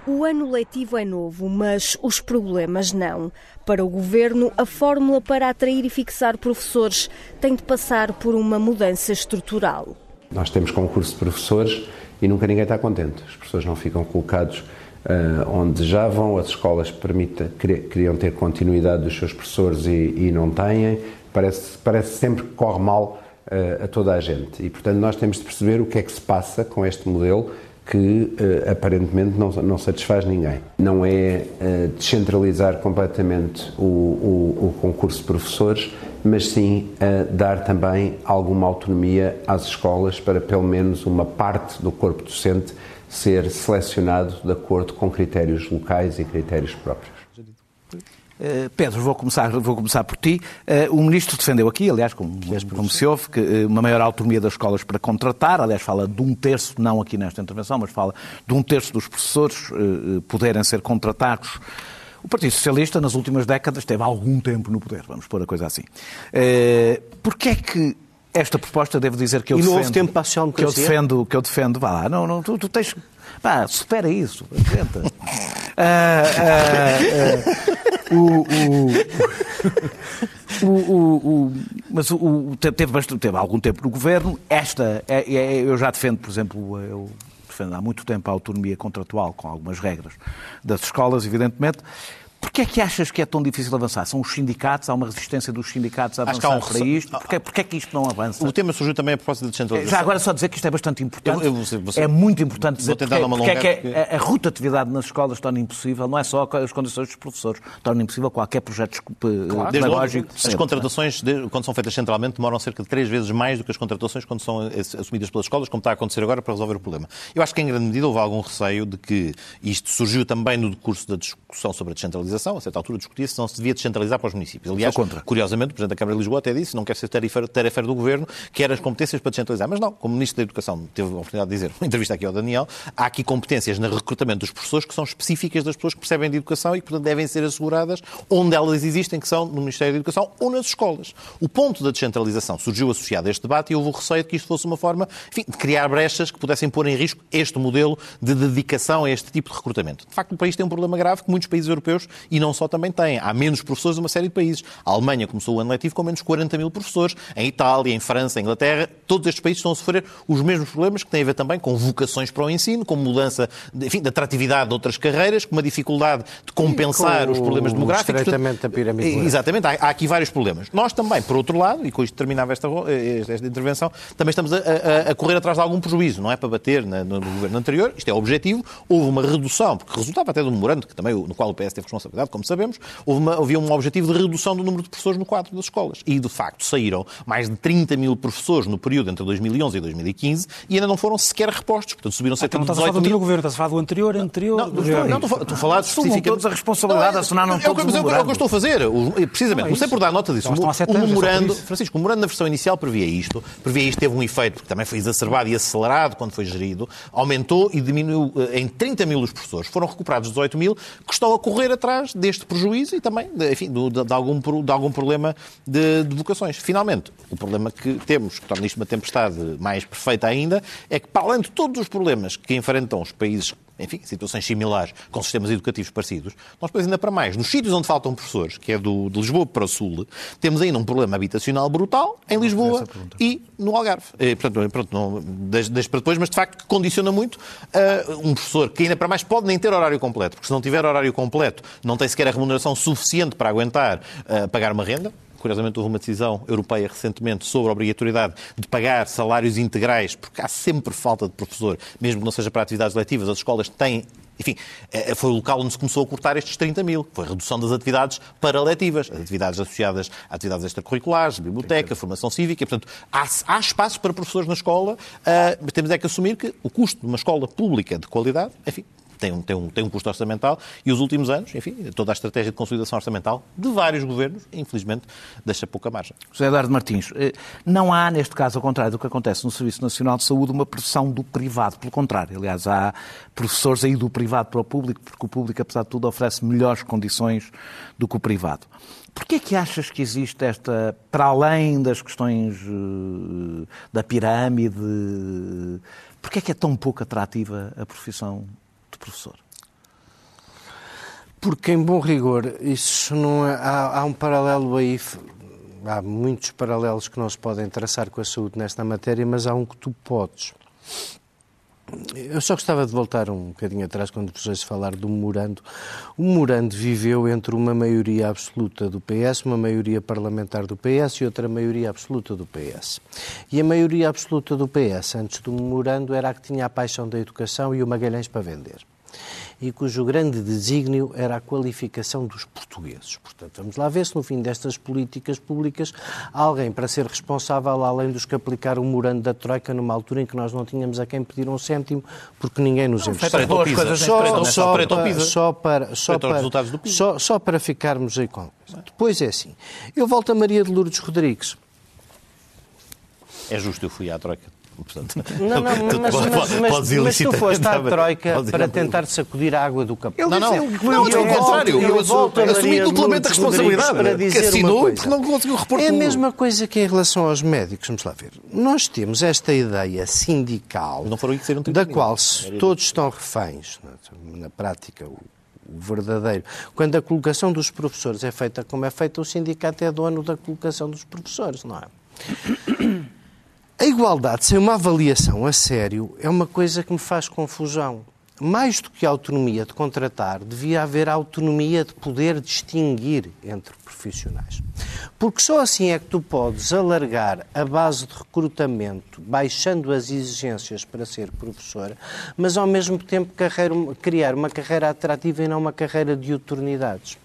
O ano letivo é novo, mas os problemas não. Para o governo, a fórmula para atrair e fixar professores tem de passar por uma mudança estrutural. Nós temos concurso de professores e nunca ninguém está contente. Os professores não ficam colocados uh, onde desejavam, as escolas permita, queriam ter continuidade dos seus professores e, e não têm. Parece, parece sempre que corre mal uh, a toda a gente. E, portanto, nós temos de perceber o que é que se passa com este modelo que uh, aparentemente não, não satisfaz ninguém. Não é uh, descentralizar completamente o, o, o, concurso de professores, mas sim uh, dar também alguma autonomia às escolas para pelo menos uma parte do corpo docente ser selecionado de acordo com critérios locais e critérios próprios. Uh, Pedro, vou começar, vou começar por ti. Uh, o Ministro defendeu aqui, aliás, como, como se ouve, que uh, uma maior autonomia das escolas para contratar, aliás, fala de um terço, não aqui nesta intervenção, mas fala de um terço dos professores poderem ser contratados. O Partido Socialista, nas últimas décadas, teve algum tempo no poder, vamos pôr a coisa assim. Uh, Porquê é que esta proposta, devo dizer que eu e defendo... E houve tempo para a que eu defendo, que eu defendo, vá lá, não, não, tu, tu tens... Pá, supera isso, tenta. o, o, o, mas o, teve, bastante, teve algum tempo no governo. Esta, é, é, eu já defendo, por exemplo, eu defendo há muito tempo a autonomia contratual, com algumas regras das escolas, evidentemente. Porquê é que achas que é tão difícil avançar? São os sindicatos? Há uma resistência dos sindicatos a avançar um... para isto? Porquê, porquê é que isto não avança? O tema surgiu também a propósito da descentralização. Já agora só dizer que isto é bastante importante. Eu, eu, você, é muito importante dizer porque, porque é que a, a, rotatividade nas escolas torna impossível, não é só as condições dos professores, torna impossível qualquer projeto claro, pedagógico. As contratações, quando são feitas centralmente, demoram cerca de três vezes mais do que as contratações quando são assumidas pelas escolas, como está a acontecer agora, para resolver o problema. Eu acho que, em grande medida, houve algum receio de que isto surgiu também no curso da discussão sobre a descentralização, a certa altura discutia se não se devia descentralizar para os municípios. Aliás, curiosamente, o Presidente da Câmara de Lisboa até disse, não quer ser tarefeiro do Governo, quer as competências para descentralizar. Mas não, como Ministro da Educação teve a oportunidade de dizer, uma entrevista aqui ao Daniel, há aqui competências no recrutamento dos professores que são específicas das pessoas que percebem de educação e que, portanto, devem ser asseguradas onde elas existem, que são no Ministério da Educação ou nas escolas. O ponto da descentralização surgiu associado a este debate e houve o receio de que isto fosse uma forma, enfim, de criar brechas que pudessem pôr em risco este modelo de dedicação a este tipo de recrutamento. De facto, o país tem um problema grave que muitos países europeus, e não só, também têm. Há menos professores professores de uma série de países. A Alemanha começou o ano letivo com menos 40 mil professores. Em Itália, em França, em Inglaterra, todos estes países estão a sofrer os mesmos problemas que têm a ver também com vocações para o ensino, com mudança enfim, de atratividade de outras carreiras, com uma dificuldade de compensar os problemas demográficos. Portanto, da pirâmide. Exatamente, há, há, aqui vários problemas. Nós também, por outro lado, e com isto terminava esta, esta intervenção, também estamos a, a, a, correr atrás de algum prejuízo, não é para bater na, no, no governo anterior, isto é o objetivo. Houve uma redução, porque resultava até do memorando, que também, no qual o PS teve responsabilidade responsabilidade, como sabemos, houve uma, havia um objetivo de redução do número de professores no quadro das escolas. E, de facto, saíram mais de 30 mil professores no período entre 2011 e 2015 e ainda não foram sequer repostos. Portanto, subiram cerca ah, então de 18 mil. Não estás a falar do governo, estás a falar do anterior, anterior. Não, não, não estou, a falar especificamente... todos a responsabilidade, não, é, não é, todos é, o é, o que eu estou a fazer. Precisamente, não, é não sei por dar nota disso. Então, o, o memorando, Francisco, o memorando na versão inicial previa isto. Previa isto, teve um efeito, porque também foi exacerbado e acelerado quando foi gerido. Aumentou e diminuiu eh, em 30 mil os professores. Foram recuperados 18 mil, que estão a correr atrás deste prejuízo e também, enfim, de, de algum, de algum problema de, de vocações. Finalmente, o problema que temos, que torna isto uma tempestade mais perfeita ainda, é que, para além de todos os problemas que enfrentam os países enfim, situações similares, com sistemas educativos parecidos, nós depois ainda para mais, nos sítios onde faltam professores, que é do, de Lisboa para o Sul, temos ainda um problema habitacional brutal em Lisboa e no Algarve. E, portanto, pronto, não, deixo, deixo para depois, mas de facto que condiciona muito uh, um professor que ainda para mais pode nem ter horário completo, porque se não tiver horário completo não tem sequer a remuneração suficiente para aguentar uh, pagar uma renda, Curiosamente, houve uma decisão europeia recentemente sobre a obrigatoriedade de pagar salários integrais, porque há sempre falta de professor, mesmo que não seja para atividades letivas. As escolas têm enfim, é, é, foi o local onde se começou a cortar estes 30 mil. Foi a redução das atividades paraletivas, as atividades associadas a atividades extracurriculares, biblioteca, formação cívica. Portanto, há, há espaço para professores na escola, uh, mas temos é que assumir que o custo de uma escola pública de qualidade, enfim, tem um, tem, um, tem um custo orçamental e os últimos anos, enfim, toda a estratégia de consolidação orçamental de vários governos, infelizmente, deixa pouca margem. José Eduardo Martins, eh, não há, neste caso, ao contrário do que acontece no Serviço Nacional de Saúde, uma pressão do privado. Pelo contrário, aliás, há professores aí do privado para o público, porque o público, apesar de tudo, oferece melhores condições do que o privado. Porquê é que achas que existe esta, para além das questões uh, da pirâmide, porquê é que é tão pouco atrativa a profissão de professor? Porque, em bom rigor, isso não é, há, há um paralelo aí há muitos paralelos que não se podem traçar com a saúde nesta matéria, mas há um que tu podes. Eu só gostava de voltar um bocadinho atrás quando vos falar do Morando. O Morando viveu entre uma maioria absoluta do PS, uma maioria parlamentar do PS e outra maioria absoluta do PS. E a maioria absoluta do PS, antes do Morando, era a que tinha a paixão da educação e o Magalhães para vender e cujo grande desígnio era a qualificação dos portugueses. Portanto, vamos lá ver se no fim destas políticas públicas há alguém para ser responsável, além dos que aplicaram o morando da Troika numa altura em que nós não tínhamos a quem pedir um cêntimo porque ninguém nos investiu. Só, só, para, só para, só para, só, só para ficarmos aí com. Depois é assim. Eu volto a Maria de Lourdes Rodrigues. É justo, eu fui à Troika. Portanto, não, não, mas, mas, mas, mas tu foste à Troika para tentar sacudir a água do capão. Não, não, não, mas pelo contrário, eu, eu assumi duplamente a responsabilidade. Para dizer que assinou porque não conseguiu repor É a mesma coisa que em relação aos médicos, vamos lá ver. Nós temos esta ideia sindical da qual todos estão reféns, na prática, o verdadeiro. Quando a colocação dos professores é feita como é feita, o sindicato é dono da colocação dos professores, não é? A igualdade sem uma avaliação a sério é uma coisa que me faz confusão. Mais do que a autonomia de contratar, devia haver autonomia de poder distinguir entre profissionais. Porque só assim é que tu podes alargar a base de recrutamento, baixando as exigências para ser professor, mas ao mesmo tempo criar uma carreira atrativa e não uma carreira de oportunidades.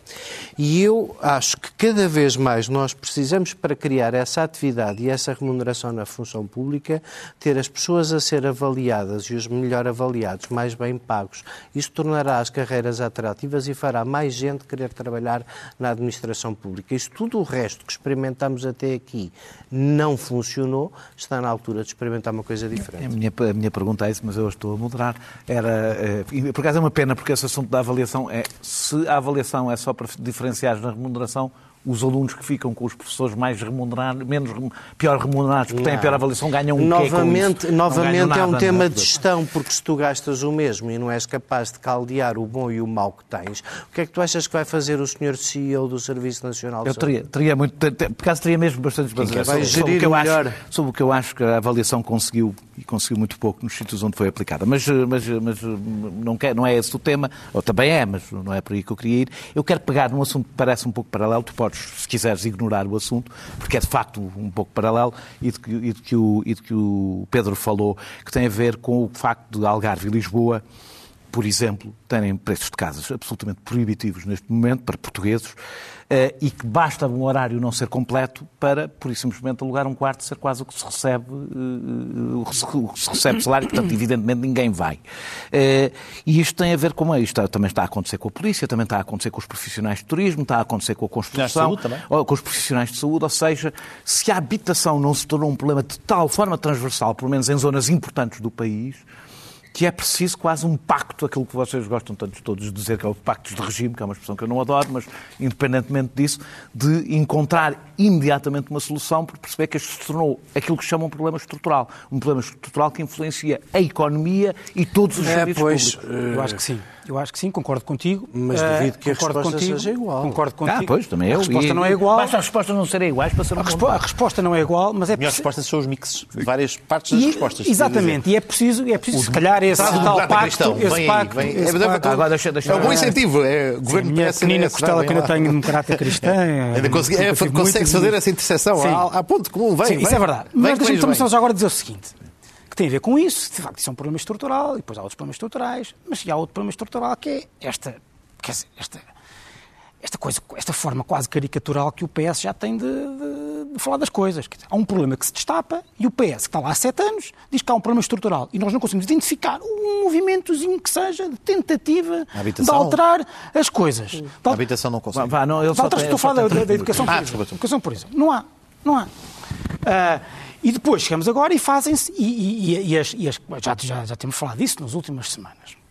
E eu acho que cada vez mais nós precisamos, para criar essa atividade e essa remuneração na função pública, ter as pessoas a ser avaliadas e os melhor avaliados mais bem pagos. Isso tornará as carreiras atrativas e fará mais gente querer trabalhar na administração pública. Isso tudo o resto que experimentamos até aqui não funcionou, está na altura de experimentar uma coisa diferente. A minha, a minha pergunta é isso, mas eu estou a moderar. Era, é, por acaso é uma pena, porque esse assunto da avaliação é, se a avaliação é só para diferenciar na remuneração, os alunos que ficam com os professores mais remunerados, menos pior remunerados, porque têm pior avaliação, ganham um novamente, quê Novamente nada, é um tema de gestão, porque se tu gastas o mesmo e não és capaz de caldear o bom e o mau que tens, o que é que tu achas que vai fazer o senhor CEO do Serviço Nacional de Eu teria, teria muito, por acaso teria mesmo bastante baseado sobre, sobre, o que eu acho, sobre o que eu acho que a avaliação conseguiu, e conseguiu muito pouco nos sítios onde foi aplicada. Mas, mas, mas não, quer, não é esse o tema, ou também é, mas não é por aí que eu queria ir. Eu quero pegar num assunto que parece um pouco paralelo, tu podes, se quiseres, ignorar o assunto, porque é de facto um pouco paralelo, e de que, e de que, o, e de que o Pedro falou, que tem a ver com o facto de Algarve e Lisboa por exemplo, terem preços de casas absolutamente proibitivos neste momento para portugueses eh, e que basta um horário não ser completo para, por e simplesmente, alugar um quarto ser quase o que se recebe, eh, o que se recebe salário, portanto, evidentemente, ninguém vai. Eh, e isto tem a ver com isto. Também está a acontecer com a polícia, também está a acontecer com os profissionais de turismo, está a acontecer com a construção, com os profissionais de saúde, ou seja, se a habitação não se tornou um problema de tal forma transversal, pelo menos em zonas importantes do país, que é preciso quase um pacto, aquilo que vocês gostam tanto todos de dizer, que é o pacto de regime, que é uma expressão que eu não adoro, mas independentemente disso, de encontrar imediatamente uma solução, por perceber que isto se tornou aquilo que chamam um problema estrutural. Um problema estrutural que influencia a economia e todos os é, serviços pois, públicos. Eu acho que sim. Eu acho que sim, concordo contigo. Mas duvido que a resposta contigo, seja igual. Concordo contigo. Ah, pois, também é. A resposta e, não é igual. Basta as respostas não serem iguais para ser um a, respo a resposta não é igual, mas é preciso... A resposta são os mixes, várias partes das e, respostas. Exatamente, e é preciso, é preciso se calhar esse tal pacto, esse pacto, vem, esse pacto. Agora, deixa, deixa, é um bom incentivo. É, o governo minha pequenina costela que ainda tenho de caráter cristã. Ainda consegue fazer essa interseção há ponto comum. Vem, isso é verdade. Mas deixa-me só agora dizer o seguinte que tem a ver com isso, de facto, isso é um problema estrutural, e depois há outros problemas estruturais, mas há outro problema estrutural que é esta, quer dizer, esta, esta coisa, esta forma quase caricatural que o PS já tem de, de, de falar das coisas. Dizer, há um problema que se destapa e o PS, que está lá há sete anos, diz que há um problema estrutural. E nós não conseguimos identificar um movimentozinho que seja de tentativa de alterar as coisas. A habitação não consegue. Vá, não, ele estou a falar da, da, educação, ah, por exemplo. educação, por exemplo. Não há. Não há. Uh, e depois chegamos agora e fazem-se, e, e, e, as, e as, já, já, já temos falado disso nas últimas semanas.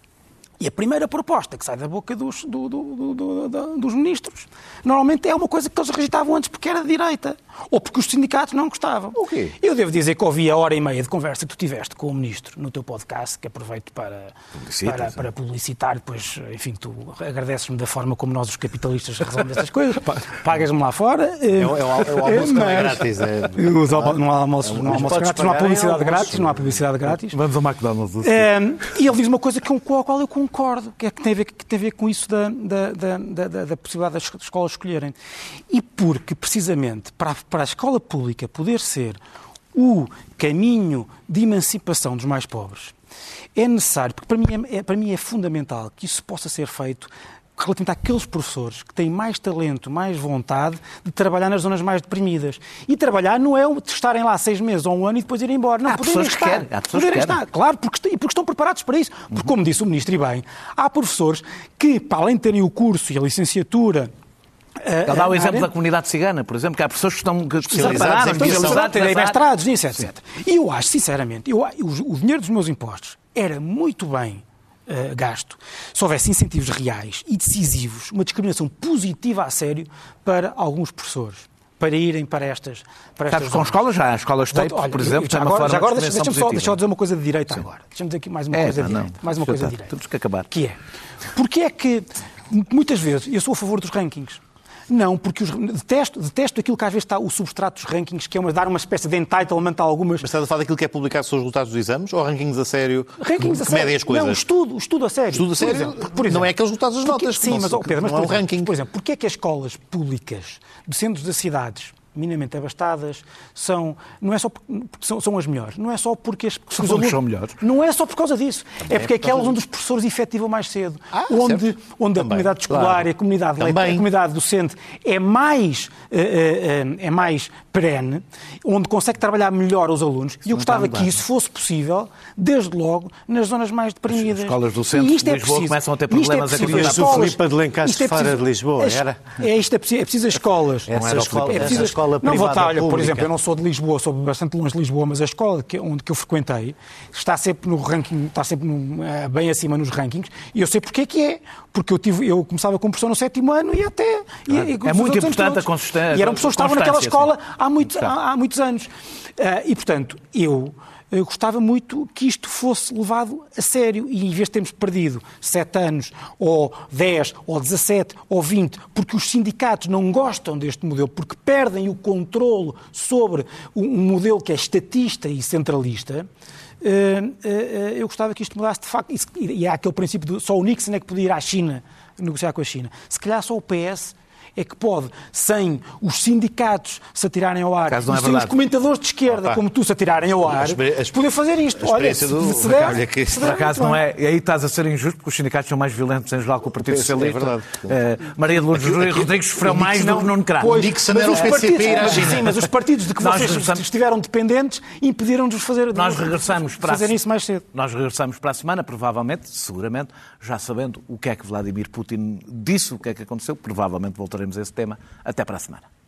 E a primeira proposta que sai da boca dos, do, do, do, dos ministros normalmente é uma coisa que eles rejeitavam antes porque era de direita ou porque os sindicatos não gostavam. O quê? Eu devo dizer que ouvi a hora e meia de conversa que tu tiveste com o ministro no teu podcast, que aproveito para, para, para, publicitar, depois, enfim, tu agradeces-me da forma como nós, os capitalistas, resolvemos estas coisas, pagas-me lá fora. É, é, o, é o almoço mas, é grátis. É, não há almoço, não há almoço grátis, não há publicidade grátis, não há publicidade grátis. Vamos ao McDonald's. É, e ele diz uma coisa com a qual eu concordo, que, é que, tem, a ver, que tem a ver com isso da, da, da, da, da possibilidade das escolas escolherem. E porque, precisamente, para, para a escola pública poder ser o caminho de emancipação dos mais pobres, é necessário, porque para mim é, é, para mim é fundamental que isso possa ser feito relativamente àqueles professores que têm mais talento, mais vontade de trabalhar nas zonas mais deprimidas. E trabalhar não é estarem lá seis meses ou um ano e depois irem embora. Não, há pessoas estar, que querem. Há pessoas poderem que querem. estar, claro, porque, porque estão preparados para isso. Porque, como disse o Ministro e bem, há professores que, para além de terem o curso e a licenciatura ele dá o exemplo da comunidade cigana, por exemplo, que há pessoas que estão especializadas especializadas, têm mestrados nisso, etc. E eu acho, sinceramente, eu, o, o dinheiro dos meus impostos era muito bem uh, gasto se houvesse incentivos reais e decisivos, uma discriminação positiva a sério para alguns professores para irem para estas. Para estas com escolas já, escolas TAPE, por exemplo, já agora, já agora deixa-me deixa só, deixa dizer uma coisa de direita Sim. agora. Deixa-me dizer aqui mais uma é, coisa não, de direita. Mais uma coisa de direita. Temos que acabar. Que é, porque é que muitas vezes, eu sou a favor dos rankings, não, porque os, detesto, detesto aquilo que às vezes está o substrato dos rankings, que é uma, dar uma espécie de entitlement a algumas. Mas estás a falar daquilo que é publicar os resultados dos exames ou rankings a sério rankings que, a sério. medem as coisas? Não, estudo, estudo a sério. Estudo a sério? Por exemplo, por exemplo, não é aqueles resultados das notas. Sim, mas, oh, Pedro, mas, é um ranking. Por exemplo, porquê é que as escolas públicas de centros das cidades minimamente abastadas, são, não é só porque são, são as melhores, não é só porque as são, alunos, são melhores. Não é só por causa disso, Também é porque é aquelas onde os professores efetivam mais cedo, ah, onde, onde a comunidade escolar claro. e a comunidade, a comunidade docente é mais, é, é, é mais perene, onde consegue trabalhar melhor os alunos, e eu gostava que isso fosse possível, desde logo, nas zonas mais deprimidas. As escolas do centro de Lisboa preciso, começam a ter problemas é a escolas, Filipe de Lencastre fora de Lisboa, era? É, isto é preciso, é preciso as escolas. É preciso, essa escola não vou estar, olha, por exemplo, eu não sou de Lisboa, sou bastante longe de Lisboa, mas a escola que, onde que eu frequentei está sempre no ranking, está sempre no, eh, bem acima nos rankings, e eu sei porque é que é. Porque eu, tive, eu começava como professor no sétimo ano e até. E, e, é muito importante a consistência. E eram pessoas que estavam naquela escola há, muito, há, há muitos anos. Uh, e, portanto, eu eu gostava muito que isto fosse levado a sério e em vez de termos perdido 7 anos, ou 10, ou 17, ou 20, porque os sindicatos não gostam deste modelo, porque perdem o controle sobre um modelo que é estatista e centralista, eh, eh, eu gostava que isto mudasse de facto. E há aquele princípio de só o Nixon é que podia ir à China negociar com a China. Se calhar só o PS é que pode, sem os sindicatos se atirarem ao ar, Caso não é sem os comentadores de esquerda, Opa. como tu, se atirarem ao ar, poder fazer isto. a Olha, experiência se, do se der, é que- se Por der, acaso muito não é. E aí estás a ser injusto, porque os sindicatos são mais violentos em geral que o Partido É Socialista. verdade. Eh, Maria de Lourdes Rodrigues sofreu mais do que Nuno Crato. Pois, Nixon mas os partidos- mas-. Sim, mas os partidos de que Nós vocês regressamos- estiveram dependentes impediram-nos de fazer Nós regressamos para a fazer isso mais cedo. Nós regressamos para a semana, provavelmente, seguramente, já sabendo o que é que Vladimir Putin disse, o que é que aconteceu. Provavelmente voltaremos a esse tema. Até para a semana.